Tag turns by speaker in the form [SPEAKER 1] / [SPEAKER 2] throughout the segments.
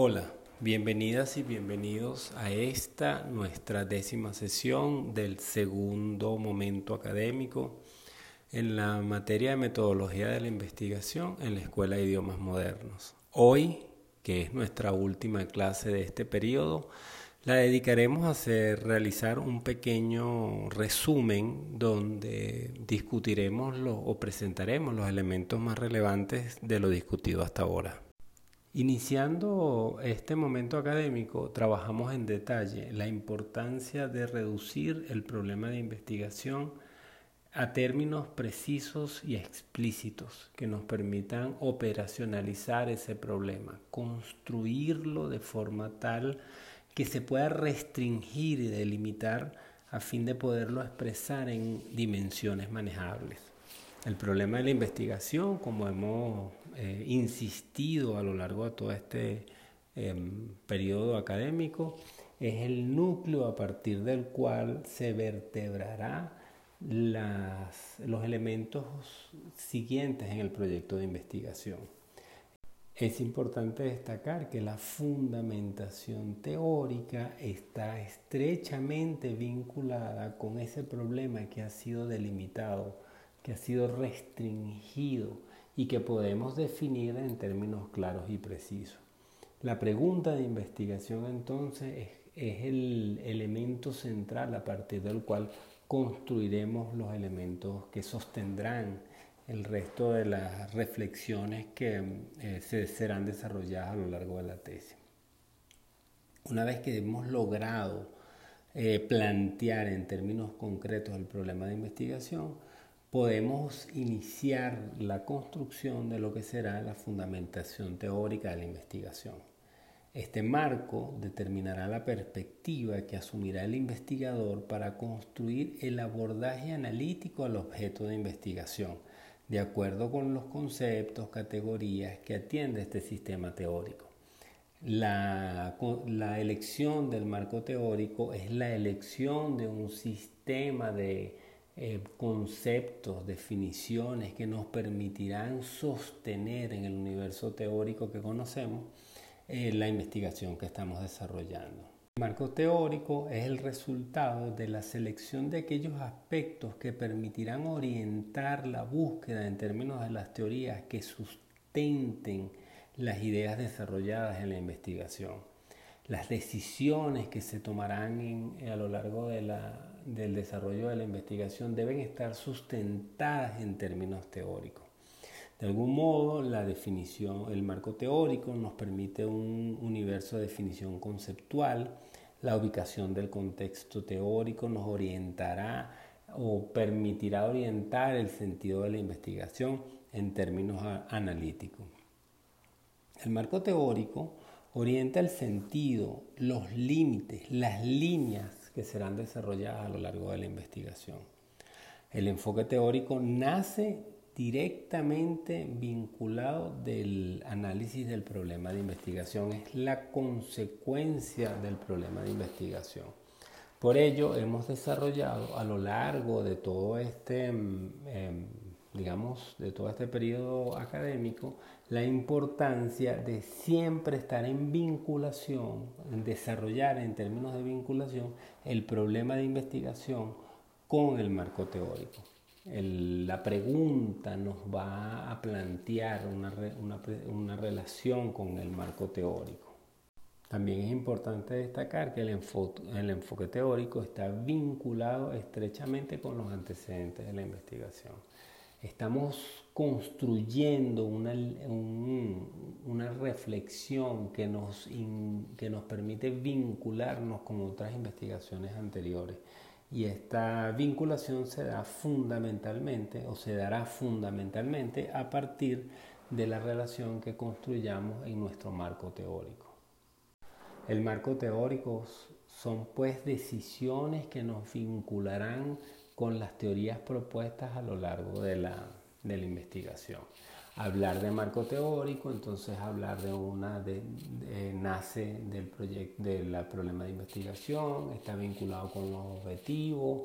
[SPEAKER 1] Hola, bienvenidas y bienvenidos a esta nuestra décima sesión del segundo momento académico en la materia de metodología de la investigación en la Escuela de Idiomas Modernos. Hoy, que es nuestra última clase de este periodo, la dedicaremos a hacer, realizar un pequeño resumen donde discutiremos o presentaremos los elementos más relevantes de lo discutido hasta ahora. Iniciando este momento académico, trabajamos en detalle la importancia de reducir el problema de investigación a términos precisos y explícitos que nos permitan operacionalizar ese problema, construirlo de forma tal que se pueda restringir y delimitar a fin de poderlo expresar en dimensiones manejables. El problema de la investigación, como hemos eh, insistido a lo largo de todo este em, periodo académico, es el núcleo a partir del cual se vertebrará los elementos siguientes en el proyecto de investigación. Es importante destacar que la fundamentación teórica está estrechamente vinculada con ese problema que ha sido delimitado, que ha sido restringido y que podemos definir en términos claros y precisos. La pregunta de investigación entonces es, el elemento central a partir del cual construiremos los elementos que sostendrán el resto de las reflexiones que eh, se serán desarrolladas a lo largo de la tesis. Una vez que hemos logrado eh, plantear en términos concretos el problema de investigación, podemos iniciar la construcción de lo que será la fundamentación teórica de la investigación. Este marco determinará la perspectiva que asumirá el investigador para construir el abordaje analítico al objeto de investigación, de acuerdo con los conceptos, categorías que atiende este sistema teórico. La, la, elección del marco teórico es la elección de un sistema de eh, conceptos, definiciones que nos permitirán sostener en el universo teórico que conocemos eh, la investigación que estamos desarrollando. El marco teórico es el resultado de la selección de aquellos aspectos que permitirán orientar la búsqueda en términos de las teorías que sustenten las ideas desarrolladas en la investigación. Las decisiones que se tomarán a lo largo del desarrollo de la investigación deben estar sustentadas en términos teóricos. De algún modo, la definición, el marco teórico nos permite un universo de definición conceptual. La ubicación del contexto teórico nos orientará o permitirá orientar el sentido de la investigación en términos analíticos. El marco teórico orienta el sentido, los límites, las líneas que serán desarrolladas a lo largo de la investigación. El enfoque teórico nace directamente vinculado del análisis del problema de investigación, es la consecuencia del problema de investigación. Por ello, hemos desarrollado a lo largo de todo este, em, em, digamos, de todo este periodo académico, la importancia de siempre estar en vinculación, en desarrollar en términos de vinculación el problema de investigación con el marco teórico la pregunta nos va a plantear una, relación con el marco teórico. También es importante destacar que el enfoque, teórico está vinculado estrechamente con los antecedentes de la investigación. Estamos construyendo una, una reflexión que nos, que nos permite vincularnos con otras investigaciones anteriores y esta vinculación se da fundamentalmente o se dará fundamentalmente a partir de la relación que construyamos en nuestro marco teórico. El marco teórico son pues decisiones que nos vincularán con las teorías propuestas a lo largo de la, de la investigación hablar de marco teórico, entonces hablar de una de, nace del proyecto del problema de investigación, está vinculado con los objetivos.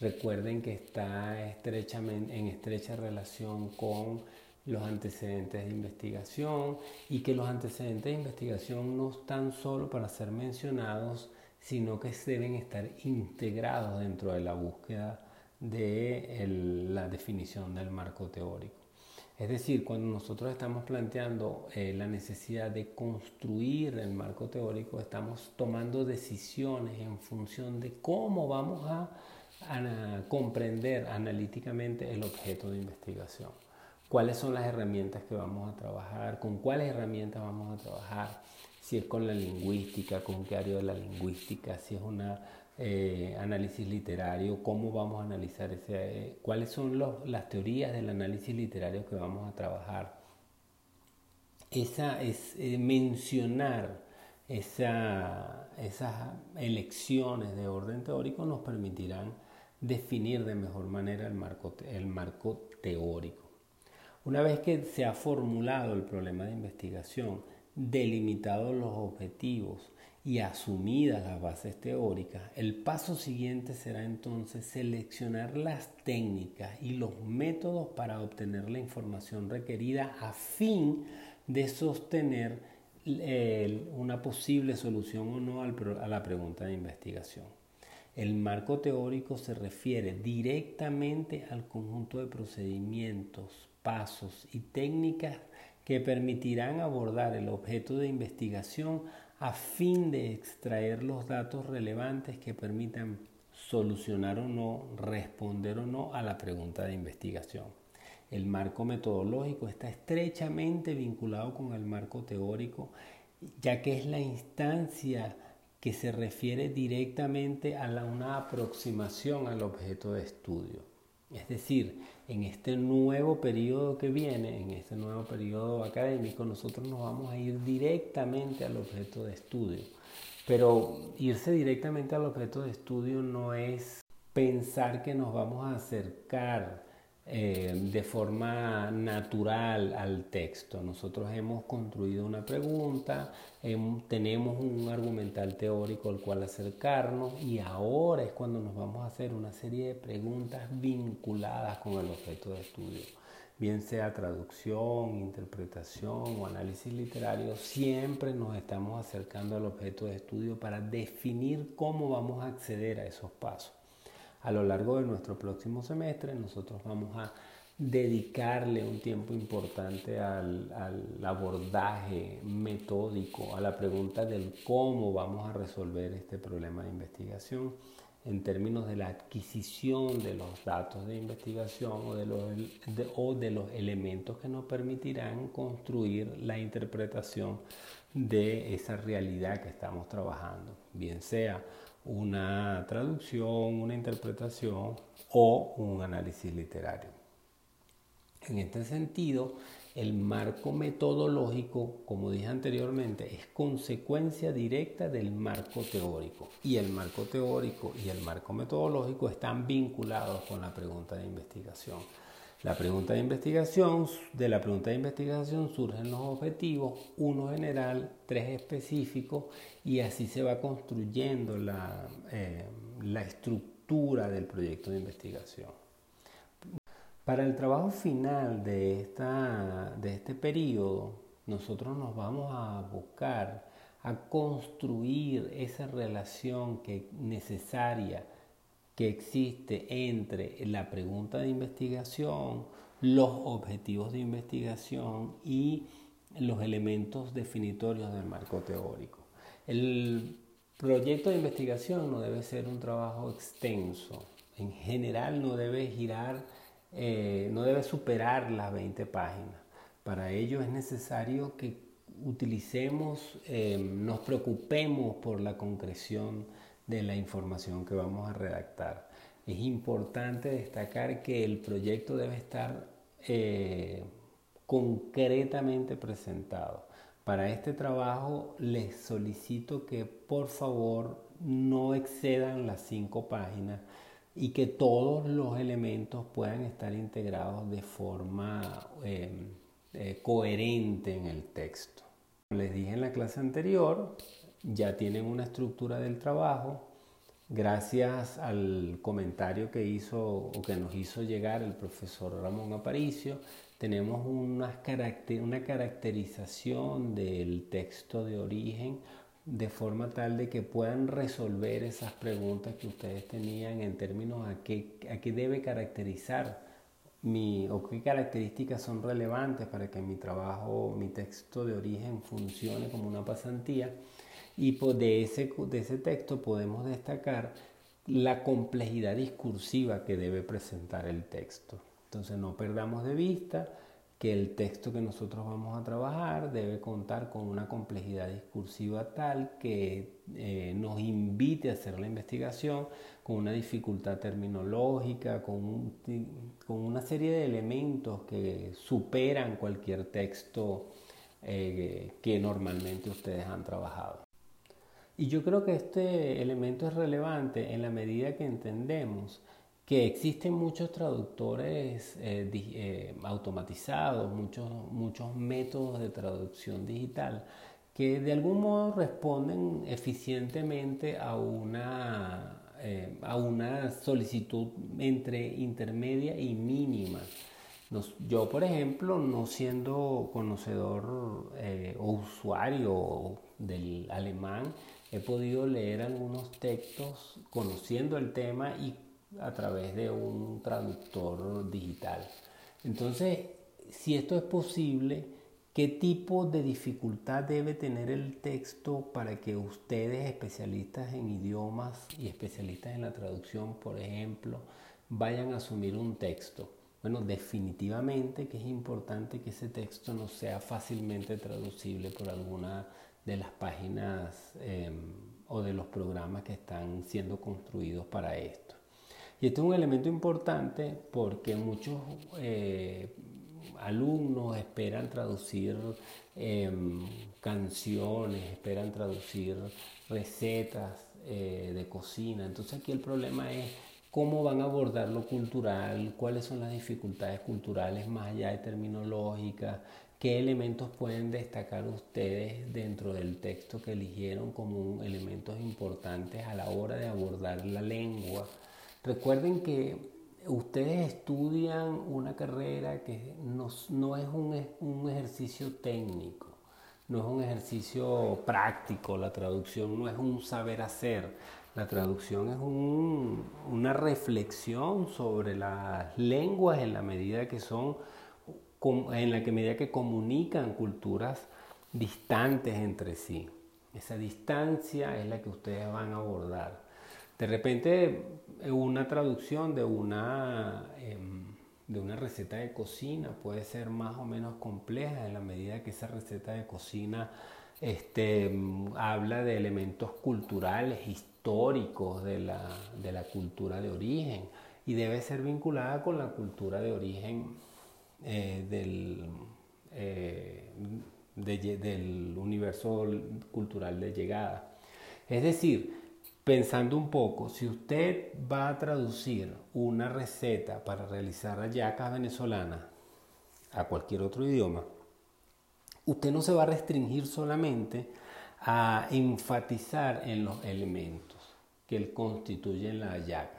[SPEAKER 1] Recuerden que está estrechamente, en estrecha relación con los antecedentes de investigación y que los antecedentes de investigación no están solo para ser mencionados, sino que deben estar integrados dentro de la búsqueda de la definición del marco teórico. Es decir, cuando nosotros estamos planteando eh, la necesidad de construir el marco teórico, estamos tomando decisiones en función de cómo vamos a comprender analíticamente el objeto de investigación. Cuáles son las herramientas que vamos a trabajar, con cuáles herramientas vamos a trabajar, si es con la lingüística, con qué área de la lingüística, si es un eh, análisis literario, cómo vamos a analizar ese, eh, cuáles son las teorías del análisis literario que vamos a trabajar. Esa es eh, mencionar esa, esas elecciones de orden teórico nos permitirán definir de mejor manera el marco, el marco teórico. Una vez que se ha formulado el problema de investigación, delimitados los objetivos y asumidas las bases teóricas, el paso siguiente será entonces seleccionar las técnicas y los métodos para obtener la información requerida a fin de sostener una posible solución o no a la pregunta de investigación. El marco teórico se refiere directamente al conjunto de procedimientos, pasos y técnicas que permitirán abordar el objeto de investigación a fin de extraer los datos relevantes que permitan solucionar o no, responder o no a la pregunta de investigación. El marco metodológico está estrechamente vinculado con el marco teórico, ya que es la instancia que se refiere directamente a una aproximación al objeto de estudio. Es decir, en este nuevo periodo que viene, en este nuevo periodo académico, nosotros nos vamos a ir directamente al objeto de estudio. Pero irse directamente al objeto de estudio no es pensar que nos vamos a acercar eh, de forma natural al texto. Nosotros hemos construido una pregunta, tenemos un argumental teórico al cual acercarnos y ahora es cuando nos vamos a hacer una serie de preguntas vinculadas con el objeto de estudio. Bien sea traducción, interpretación o análisis literario, siempre nos estamos acercando al objeto de estudio para definir cómo vamos a acceder a esos pasos a lo largo de nuestro próximo semestre nosotros vamos a dedicarle un tiempo importante al, abordaje metódico, a la pregunta del cómo vamos a resolver este problema de investigación en términos de la adquisición de los datos de investigación o de los, o de los elementos que nos permitirán construir la interpretación de esa realidad que estamos trabajando, bien sea una traducción, una interpretación o un análisis literario. En este sentido, el marco metodológico, como dije anteriormente, es consecuencia directa del marco teórico. Y el marco teórico y el marco metodológico están vinculados con la pregunta de investigación. La pregunta de investigación, de la pregunta de investigación surgen los objetivos, uno general, tres específicos, y así se va construyendo la, eh, la estructura del proyecto de investigación. Para el trabajo final de, esta, de este periodo, nosotros nos vamos a buscar a construir esa relación que necesaria que existe entre la pregunta de investigación, los objetivos de investigación y los elementos definitorios del marco teórico. El proyecto de investigación no debe ser un trabajo extenso, en general no debe girar, eh, no debe superar las 20 páginas. Para ello es necesario que utilicemos, eh, nos preocupemos por la concreción de la información que vamos a redactar. Es importante destacar que el proyecto debe estar eh, concretamente presentado. Para este trabajo les solicito que por favor no excedan las cinco páginas y que todos los elementos puedan estar integrados de forma eh, eh, coherente en el texto. Les dije en la clase anterior, ya tienen una estructura del trabajo. Gracias al comentario que hizo o que nos hizo llegar el profesor Ramón Aparicio, tenemos una, una caracterización del texto de origen de forma tal de que puedan resolver esas preguntas que ustedes tenían en términos a qué, a qué debe caracterizar mi, o qué características son relevantes para que mi trabajo, mi texto de origen funcione como una pasantía. Y pues de ese, de ese texto podemos destacar la complejidad discursiva que debe presentar el texto. Entonces no perdamos de vista que el texto que nosotros vamos a trabajar debe contar con una complejidad discursiva tal que eh, nos invite a hacer la investigación con una dificultad terminológica, con, con una serie de elementos que superan cualquier texto eh, que normalmente ustedes han trabajado. Y yo creo que este elemento es relevante en la medida que entendemos que existen muchos traductores eh, eh, automatizados, muchos, muchos métodos de traducción digital que de algún modo responden eficientemente a una, eh, a una solicitud entre intermedia y mínima. yo, por ejemplo, no siendo conocedor o usuario del alemán, he podido leer algunos textos conociendo el tema y a través de un traductor digital. Entonces, si esto es posible, ¿qué tipo de dificultad debe tener el texto para que ustedes, especialistas en idiomas y especialistas en la traducción, por ejemplo, vayan a asumir un texto? Bueno, definitivamente que es importante que ese texto no sea fácilmente traducible por alguna de las páginas em, o de los programas que están siendo construidos para esto. Y este es un elemento importante porque muchos eh, alumnos esperan traducir em, canciones, esperan traducir recetas eh, de cocina. Entonces aquí el problema es cómo van a abordar lo cultural, cuáles son las dificultades culturales más allá de terminológica, qué elementos pueden destacar ustedes dentro del texto que eligieron como elementos importantes a la hora de abordar la lengua Recuerden que ustedes estudian una carrera que no, es un, ejercicio técnico, no es un ejercicio práctico, la traducción no es un saber hacer, la traducción es una reflexión sobre las lenguas en la medida que son, en la que medida que comunican culturas distantes entre sí. Esa distancia es la que ustedes van a abordar. De repente una traducción de una, em, de una receta de cocina puede ser más o menos compleja en la medida que esa receta de cocina este, habla de elementos culturales, históricos de la, de la, cultura de origen y debe ser vinculada con la cultura de origen eh, del, eh, del universo cultural de llegada. Es decir, Pensando un poco, si usted va a traducir una receta para realizar hallacas venezolanas a cualquier otro idioma, usted no se va a restringir solamente a enfatizar en los elementos que constituyen la hallaca.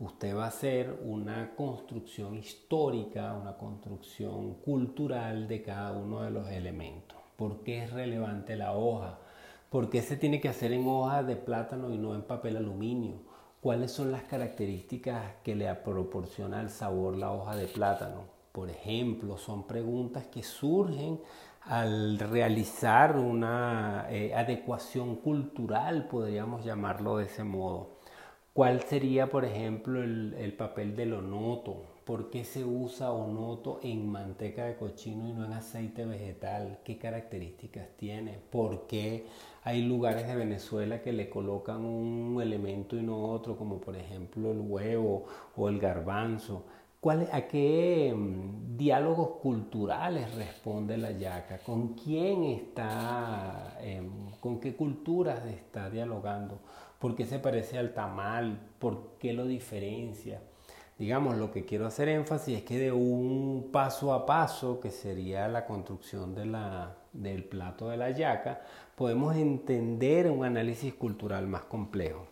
[SPEAKER 1] Usted va a hacer una construcción histórica, una construcción cultural de cada uno de los elementos. ¿Por qué es relevante la hoja? ¿Por qué se tiene que hacer en hoja de plátano y no en papel aluminio? ¿Cuáles son las características que le proporciona el sabor la hoja de plátano? Por ejemplo, son preguntas que surgen al realizar una eh, adecuación cultural, podríamos llamarlo de ese modo. ¿Cuál sería, por ejemplo, el, el papel del onoto? ¿Por qué se usa onoto en manteca de cochino y no en aceite vegetal? ¿Qué características tiene? ¿Por qué hay lugares de Venezuela que le colocan un elemento y no otro, como por ejemplo el huevo o el garbanzo? ¿A qué mm, diálogos culturales responde la yaca? ¿Con quién está, em, con qué culturas está dialogando? ¿Por qué se parece al tamal? ¿Por qué lo diferencia? digamos, lo que quiero hacer énfasis es que de un paso a paso, que sería la construcción del plato de la yaca, podemos entender un análisis cultural más complejo.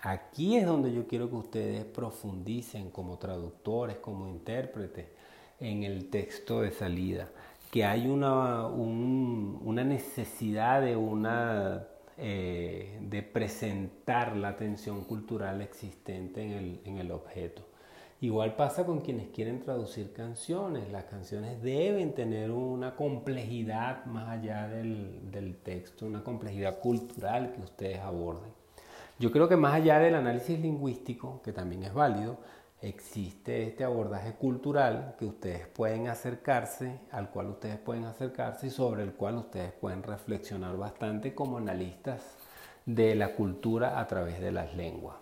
[SPEAKER 1] Aquí es donde yo quiero que ustedes profundicen como traductores, como intérpretes, en el texto de salida, que hay una necesidad de, una, eh, de presentar la tensión cultural existente en el, en el objeto. Igual pasa con quienes quieren traducir canciones. Las canciones deben tener una complejidad más allá del, del, texto, una complejidad cultural que ustedes aborden. Yo creo que más allá del análisis lingüístico, que también es válido, existe este abordaje cultural que ustedes pueden acercarse, al cual ustedes pueden acercarse y sobre el cual ustedes pueden reflexionar bastante como analistas de la cultura a través de las lenguas.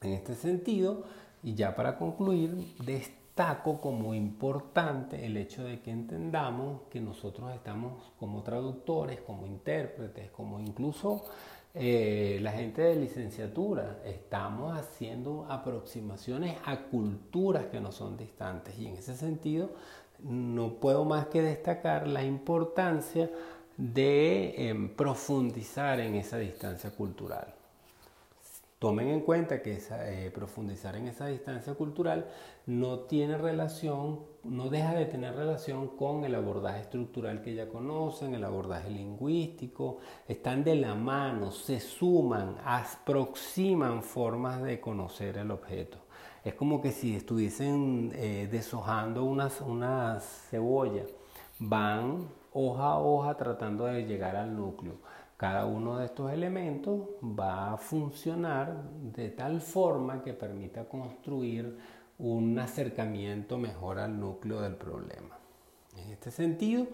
[SPEAKER 1] En este sentido, y ya para concluir, destaco como importante el hecho de que entendamos que nosotros estamos como traductores, como intérpretes, como incluso eh, la gente de licenciatura, estamos haciendo aproximaciones a culturas que no son distantes y en ese sentido no puedo más que destacar la importancia de em, profundizar en esa distancia cultural. Tomen en cuenta que eh, profundizar en esa distancia cultural no tiene relación, no deja de tener relación con el abordaje estructural que ya conocen, el abordaje lingüístico, están de la mano, se suman, aproximan formas de conocer el objeto. Es como que si estuviesen eh, deshojando una, una cebolla, van hoja a hoja tratando de llegar al núcleo. Cada uno de estos elementos va a funcionar de tal forma que permita construir un acercamiento mejor al núcleo del problema. En este sentido,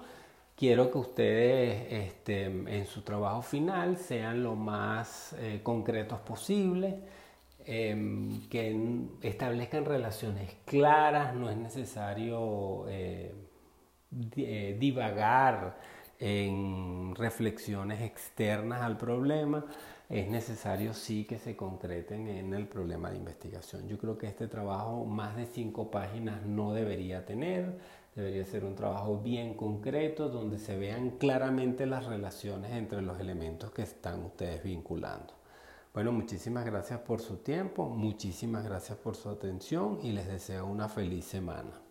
[SPEAKER 1] quiero que ustedes este, en su trabajo final sean lo más eh, concretos posible, em, que establezcan relaciones claras, no es necesario eh, eh, divagar en reflexiones externas al problema, es necesario sí que se concreten en el problema de investigación. Yo creo que este trabajo más de cinco páginas no debería tener, debería ser un trabajo bien concreto donde se vean claramente las relaciones entre los elementos que están ustedes vinculando. Bueno, muchísimas gracias por su tiempo, muchísimas gracias por su atención y les deseo una feliz semana.